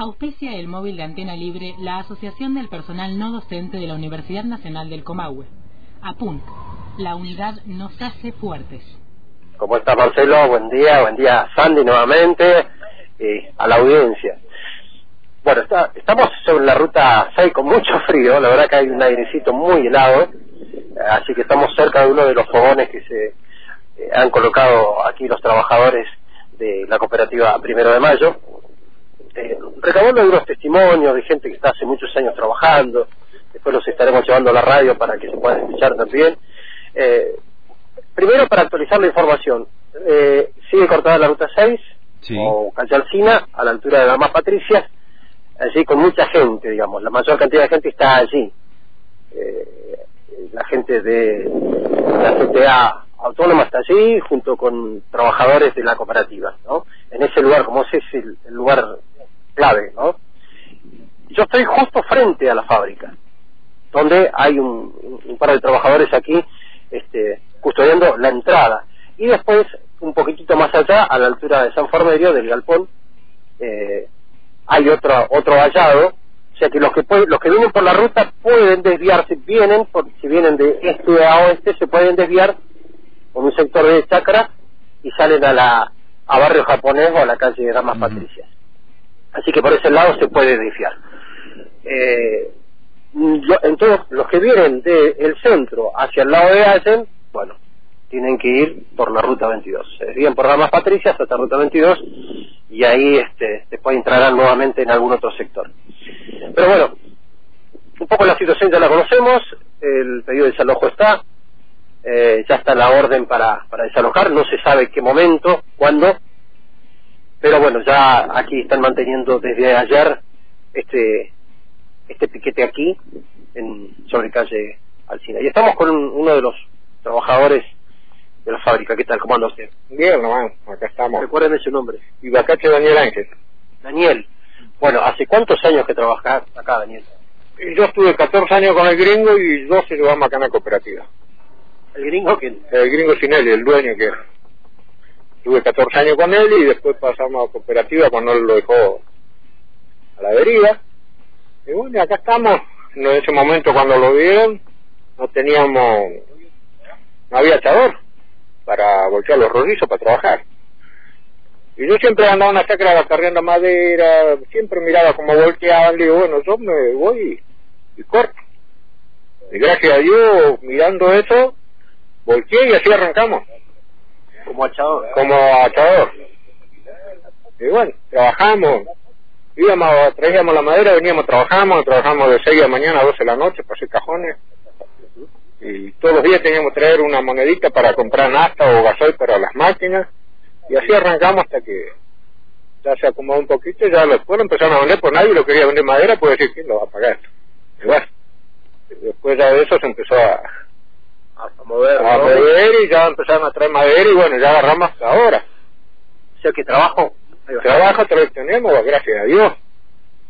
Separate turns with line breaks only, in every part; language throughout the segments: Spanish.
Auspicia el móvil de antena libre la Asociación del Personal No Docente de la Universidad Nacional del Comahue. APUNT. La unidad nos hace fuertes.
¿Cómo está Marcelo? Buen día, buen día Sandy nuevamente, eh, a la audiencia. Bueno, está, estamos sobre la ruta 6 con mucho frío, la verdad que hay un airecito muy helado, así que estamos cerca de uno de los fogones que se eh, han colocado aquí los trabajadores de la cooperativa Primero de Mayo, eh, recabando algunos testimonios de gente que está hace muchos años trabajando, después los estaremos llevando a la radio para que se puedan escuchar también. Eh, primero para actualizar la información, eh, sigue cortada la ruta 6, o calle Alcina, a la altura de Damas Patricias, allí con mucha gente, digamos, la mayor cantidad de gente está allí. Eh, la gente de la CTA autónoma está allí, junto con trabajadores de la cooperativa, ¿no? En ese lugar, como ese es el, el lugar. Yo estoy justo frente a la fábrica, donde hay un, un par de trabajadores aquí este, custodiando la entrada. Y después, un poquitito más allá, a la altura de San Formerio, del galpón, eh, hay otro, otro vallado, o sea que los que los que vienen por la ruta pueden desviarse, vienen, por, si vienen de este a oeste, se pueden desviar por un sector de Chacra y salen a la a barrio japonés o a la calle de Damas Patricias. Así que por ese lado se puede desviar. Eh, entonces, los que vienen del centro hacia el lado de Allen, bueno, tienen que ir por la ruta 22. Se desvían por Damas Patricias hasta ruta 22 y ahí este, después entrarán nuevamente en algún otro sector. Pero bueno, un poco la situación ya la conocemos, el pedido de desalojo está, eh, ya está la orden para, para desalojar, no se sabe qué momento, cuándo, pero bueno, ya aquí están manteniendo desde ayer este este piquete aquí en sobre calle Alcina. Y estamos con uno de los trabajadores de la fábrica. ¿Qué tal? ¿Cómo anda usted?
Bien, nomás, acá estamos.
Recuérdeme su nombre.
Ibacache Daniel Ángel.
Daniel. Bueno, ¿hace cuántos años que trabajas acá, Daniel?
Yo estuve 14 años con el gringo y 12 llevamos acá en la cooperativa.
¿El gringo quién?
El gringo Sinelli, el dueño que Tuve 14 años con él y después pasamos a cooperativa cuando él lo dejó a la deriva. Y bueno, acá estamos. En ese momento cuando lo vieron, no teníamos, no había echador para voltear los rodillos para trabajar. Y yo siempre andaba en la chacra cargando madera, siempre miraba cómo volteaban, digo, bueno, yo me voy y, corto. Y gracias a Dios, mirando eso, volteé y así arrancamos.
Como achador.
Como achador. Y bueno, trabajamos, íbamos, traíamos la madera, veníamos, trabajamos, trabajamos de 6 de la mañana a 12 de la noche para hacer cajones. Y todos los días teníamos que traer una monedita para comprar nafta o gasoil para las máquinas. Y así arrancamos hasta que ya se acomodó un poquito y ya después lo empezaron a vender, por nadie lo quería vender madera, puede decir, ¿quién lo va a pagar? Y bueno, después ya de eso se empezó a,
a mover,
a mover y ya empezaron a traer madera y bueno, ya agarramos hasta ahora.
O sea que trabajo.
Trabajo tenemos, gracias a Dios.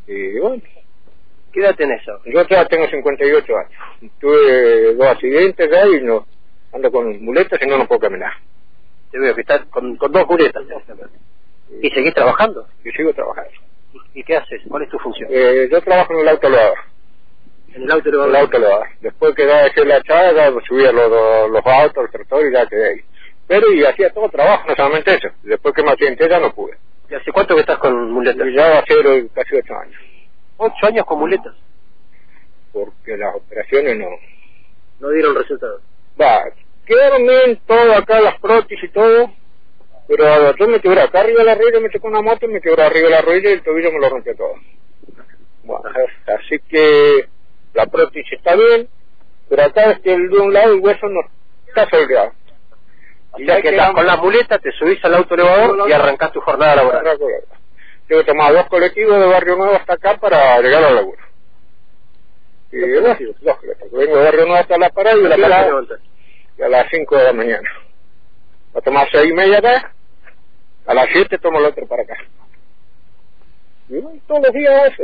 Y bueno.
¿Qué edad tenés
Yo ya tengo 58 años. Tuve dos accidentes ya y no ando con muletas y no, no puedo caminar.
Te veo que estás con, con dos muletas. ¿Y seguís trabajando?
Y sigo trabajando.
¿Y, qué haces? ¿Cuál es tu función?
Eh, yo trabajo en el auto
en el auto
El auto lo Después que da la echada, ya subía los, los autos, el tractor y ya quedé ahí. Pero y hacía todo trabajo, no solamente eso. Después que me accidenté ya no pude.
¿Y hace cuánto que estás con muletas?
ya va a ser casi ocho años.
¿Ocho años con muletas?
Porque las operaciones no...
No dieron resultado.
Va, quedaron bien todo acá, las prótesis y todo, pero yo me quebré acá arriba de la rodilla, me tocó una moto y me quebré arriba de la rodilla y el tobillo me lo rompió todo. Bueno, así que la prótesis está bien, pero acá es que el de un lado el hueso no está soldeado.
Y ya que estás con la muleta, te subís al auto elevador y arrancás tu jornada laboral.
Tengo que tomar dos colectivos de Barrio Nuevo hasta acá para llegar a la laburo. Y bueno, dos Vengo de Barrio Nuevo hasta la parada y, la parada y a las cinco de la mañana. A tomar seis y media acá, a las siete tomo el otro para acá. Y todos los días eso.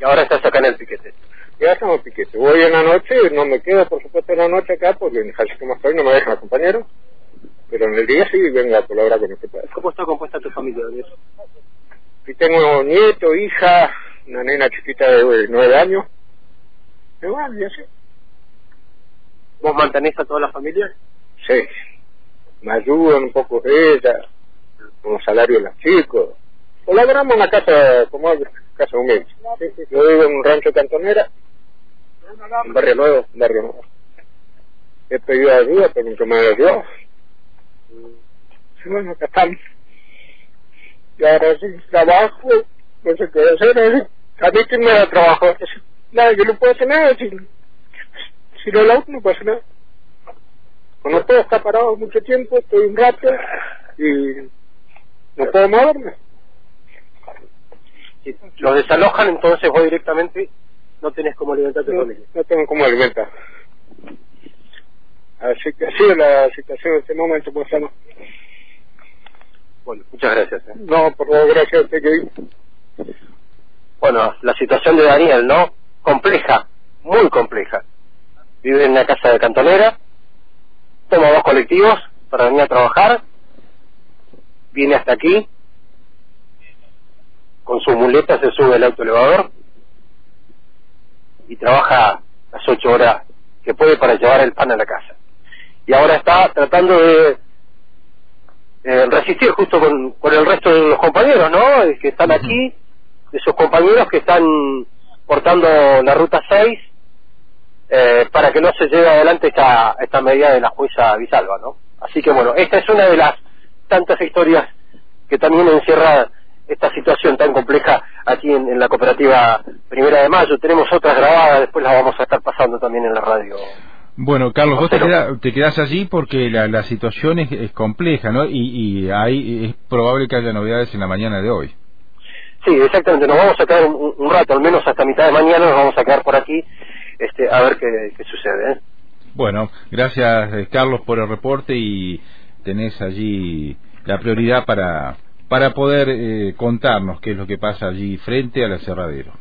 Y ahora estás acá en el piquete
ya estamos piquete. Voy en la noche, no me quedo por supuesto en la noche acá porque en Jalisco más estoy no me dejan compañero, pero en el día sí vengo a colaborar con este padre.
¿Cómo está compuesta tu familia, Daniel?
tengo nieto, hija, una nena chiquita de nueve años. Igual, y así.
¿Vos mantenés a toda la familia?
Sí. Me ayudan un poco ella, con los salarios de los chicos. Colaboramos en una casa, como casa humilde. Yo vivo en un rancho cantonera, en Barrio Nuevo, Barrio Nuevo. He pedido ayuda, pero nunca me dio. Y bueno, acá estamos. Y ahora sí, trabajo, no sé qué hacer. A mí que me da trabajo. Nada, yo no puedo hacer nada. Si, si no la no puedo hacer nada. Cuando todo está parado mucho tiempo, estoy un rato y no puedo moverme.
Si los desalojan, entonces vos directamente no tenés cómo alimentar a tu
No,
familia.
no tengo cómo alimentar. Así que así es la situación en este momento, pues no.
Bueno, muchas gracias. ¿eh?
No, por favor, gracias a usted que.
Bueno, la situación de Daniel, ¿no? Compleja, muy compleja. Vive en una casa de cantonera, toma dos colectivos para venir a trabajar, viene hasta aquí, con su muleta se sube el autoelevador y trabaja las ocho horas que puede para llevar el pan a la casa. Y ahora está tratando de eh, resistir justo con, con el resto de los compañeros, ¿no? Eh, Que están aquí, de sus compañeros que están portando la ruta 6 eh, para que no se lleve adelante esta, esta medida de la jueza Visalva, ¿no? Así que bueno, esta es una de las tantas historias que también encierra esta situación tan compleja aquí en, en la cooperativa Primera de Mayo. Tenemos otras grabadas, después las vamos a estar pasando también en la radio.
Bueno, Carlos, vos te, queda- te quedás allí porque la, la situación es, es compleja, ¿no? Y, y ahí es probable que haya novedades en la mañana de hoy.
Sí, exactamente, nos vamos a quedar un, un rato, al menos hasta mitad de mañana nos vamos a quedar por aquí este, a ver qué, qué sucede. ¿eh?
Bueno, gracias eh, Carlos por el reporte y tenés allí la prioridad para, para poder eh, contarnos qué es lo que pasa allí frente al aserradero.